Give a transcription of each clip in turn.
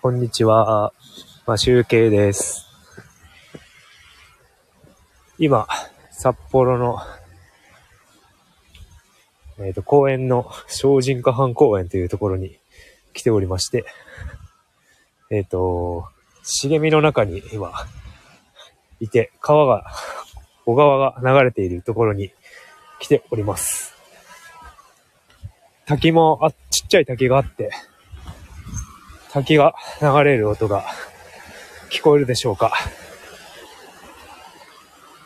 こんにちは。まあ、集計です。今、札幌の、えっ、と、公園の精進湖畔公園というところに来ておりまして、えっ、と、茂みの中に今、いて、川が、小川が流れているところに来ております。滝も、あ、ちっちゃい滝があって、滝が流れる音が聞こえるでしょうか。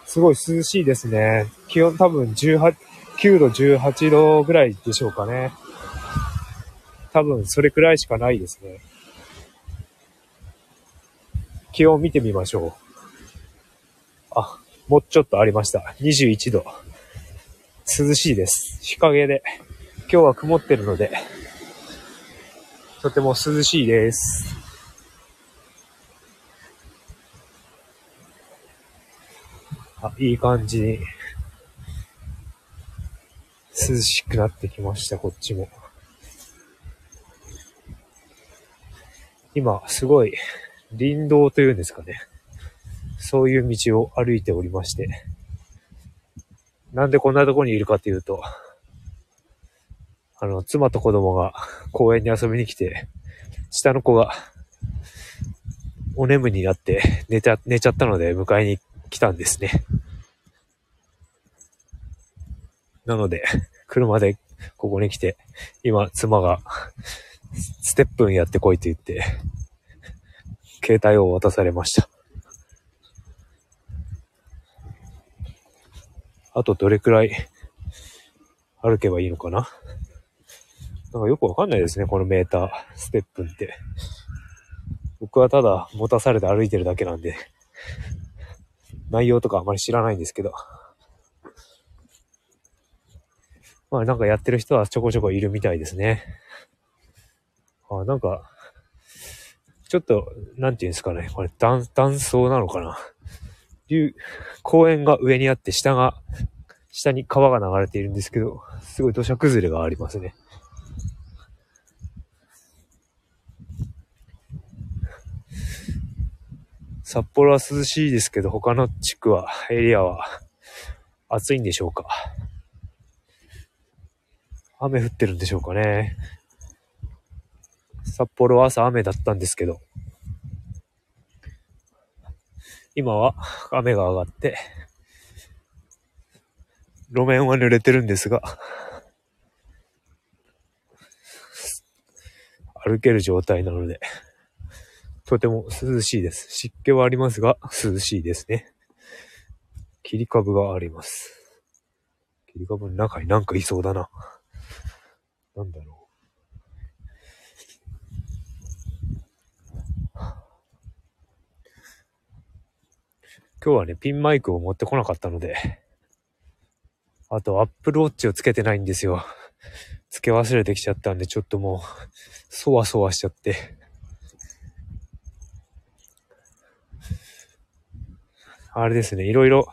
すごい涼しいですね。気温多分18、9度、18度ぐらいでしょうかね。多分それくらいしかないですね。気温見てみましょう。あ、もうちょっとありました。21度。涼しいです。日陰で。今日は曇ってるので、とても涼しいです。あ、いい感じに涼しくなってきました、こっちも。今、すごい林道というんですかね。そういう道を歩いておりまして。なんでこんなとこにいるかというと、あの、妻と子供が公園に遊びに来て、下の子がお眠になって寝ちゃ、寝ちゃったので迎えに来たんですね。なので、車でここに来て、今妻がステップンやってこいと言って、携帯を渡されました。あとどれくらい歩けばいいのかな？なんかよくわかんないですね、このメーター、ステップって。僕はただ持たされて歩いてるだけなんで、内容とかあまり知らないんですけど。まあなんかやってる人はちょこちょこいるみたいですね。あなんか、ちょっと、なんていうんですかね、これ断、断層なのかな。流、公園が上にあって下が、下に川が流れているんですけど、すごい土砂崩れがありますね。札幌は涼しいですけど、他の地区は、エリアは暑いんでしょうか。雨降ってるんでしょうかね。札幌は朝雨だったんですけど、今は雨が上がって、路面は濡れてるんですが、歩ける状態なので、とても涼しいです。湿気はありますが、涼しいですね。切り株があります。切り株の中になんかいそうだな。なんだろう。今日はね、ピンマイクを持ってこなかったので、あと、アップルウォッチをつけてないんですよ。つけ忘れてきちゃったんで、ちょっともう、そわそわしちゃって。あれですね、いろいろ、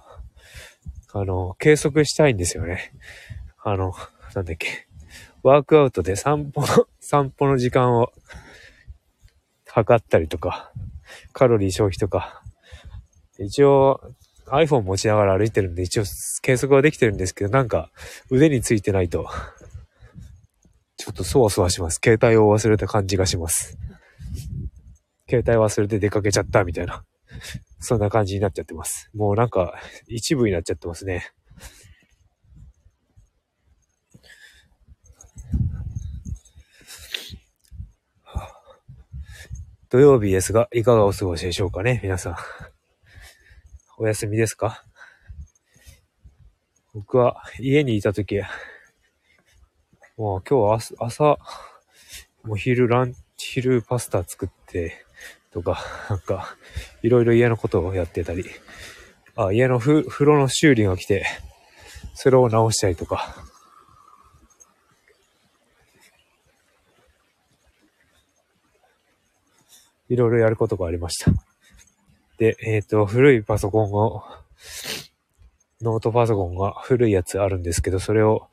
あの、計測したいんですよね。あの、なんだっけ。ワークアウトで散歩の、散歩の時間を測ったりとか、カロリー消費とか、一応 iPhone 持ちながら歩いてるんで一応計測はできてるんですけど、なんか腕についてないと、ちょっとそわそわします。携帯を忘れた感じがします。携帯忘れて出かけちゃったみたいな。そんな感じになっちゃってます。もうなんか一部になっちゃってますね。土曜日ですが、いかがお過ごしでしょうかね、皆さん。お休みですか？僕は家にいたとき、もう今日は朝、もう昼ラン、昼パスタ作ってて、とか、なんか、いろいろ家のことをやってたり、あ、家のふ風呂の修理が来て、それを直したりとか、いろいろやることがありました。で、えっ、と、古いパソコンを、ノートパソコンが古いやつあるんですけど、それを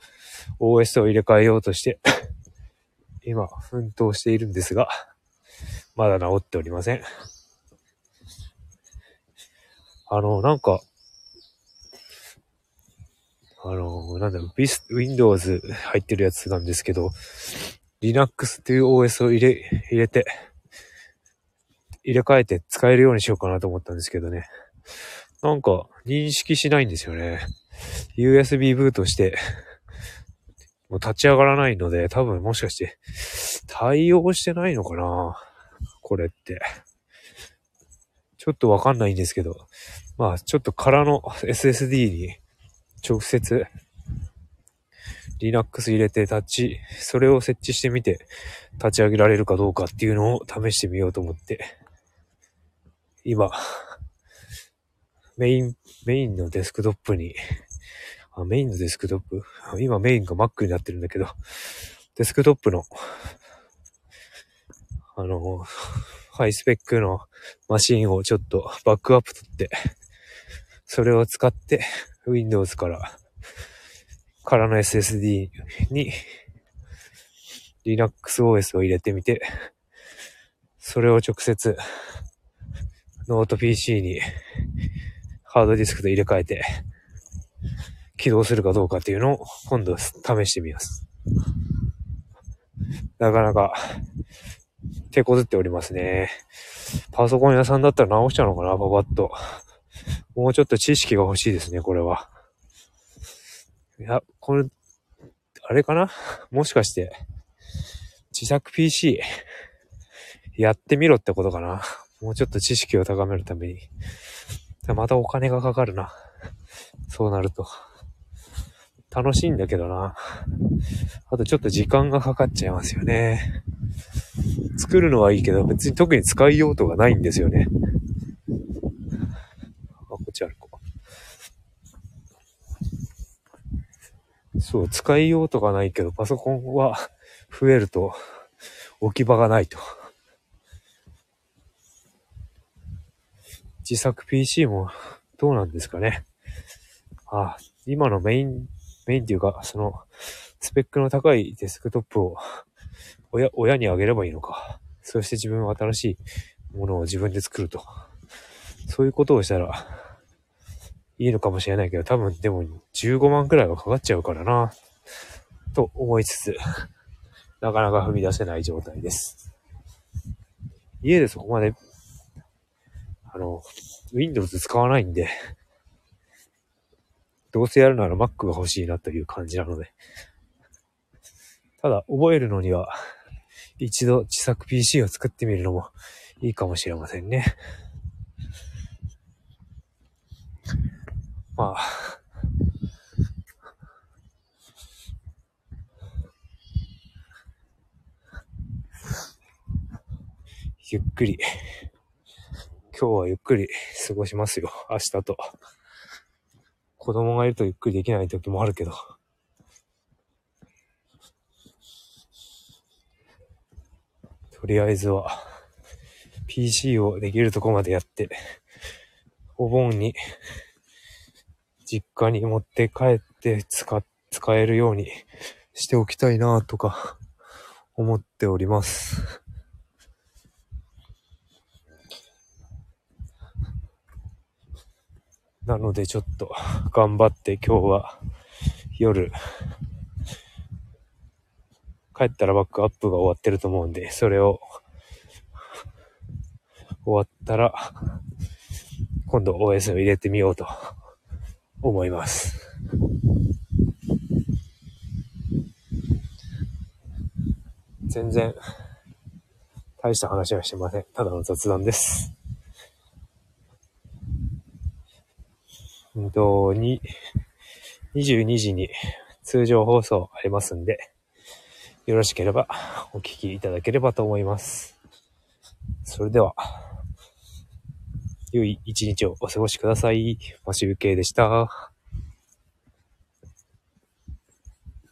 OS を入れ替えようとして、今、奮闘しているんですが、まだ治っておりません。あの、なんか、あの、なんだろう、ビス、Windows 入ってるやつなんですけど、Linux っていう OS を入れ、入れて、入れ替えて使えるようにしようかなと思ったんですけどね。なんか、認識しないんですよね。USB ブートして、もう立ち上がらないので、多分もしかして、対応してないのかなこれって。ちょっとわかんないんですけど、まあ、ちょっと空の SSD に直接 Linux 入れて立ち、それを設置してみて立ち上げられるかどうかっていうのを試してみようと思って、今、メイン、メインのデスクトップに、あ、メインのデスクトップ？今メインが Mac になってるんだけど、デスクトップの、あの、ハイスペックのマシンをちょっとバックアップ取って、それを使って Windows から、からの SSD に Linux OS を入れてみて、それを直接ノート PC にハードディスクと入れ替えて起動するかどうかっていうのを今度試してみます。なかなか手こずっておりますね。パソコン屋さんだったら直しちゃうのかな、パパッと。もうちょっと知識が欲しいですね、これは。いや、これ、あれかな？もしかして、自作 PC やってみろってことかな？もうちょっと知識を高めるために。またお金がかかるな。そうなると。楽しいんだけどな。あとちょっと時間がかかっちゃいますよね。作るのはいいけど、別に特に使いようとがないんですよね。あ、こっち歩こう。そう、使いようとがないけど、パソコンは増えると置き場がないと。自作 PC もどうなんですかね。あ、今のメイン、メインっていうか、その、スペックの高いデスクトップを親、親にあげればいいのか。そして自分は新しいものを自分で作ると。そういうことをしたら、いいのかもしれないけど、多分でも15万くらいはかかっちゃうからな、と思いつつ、なかなか踏み出せない状態です。家でそこまで、あの、Windows 使わないんで、どうせやるなら Mac が欲しいなという感じなので。ただ、覚えるのには、一度自作 PC を作ってみるのもいいかもしれませんね。まあ、ゆっくり、今日はゆっくり過ごしますよ。明日と。子供がいるとゆっくりできない時もあるけど。とりあえずは、PC をできるとこまでやって、お盆に、実家に持って帰って使、使えるようにしておきたいなとか、思っております。なのでちょっと頑張って今日は夜帰ったらバックアップが終わってると思うんで、それを終わったら、今度 OS を入れてみようと思います。全然大した話はしてません。ただの雑談です。うんと、に、22時に通常放送ありますんで、よろしければお聞きいただければと思います。それでは、良い一日をお過ごしください。マシュウケイでした。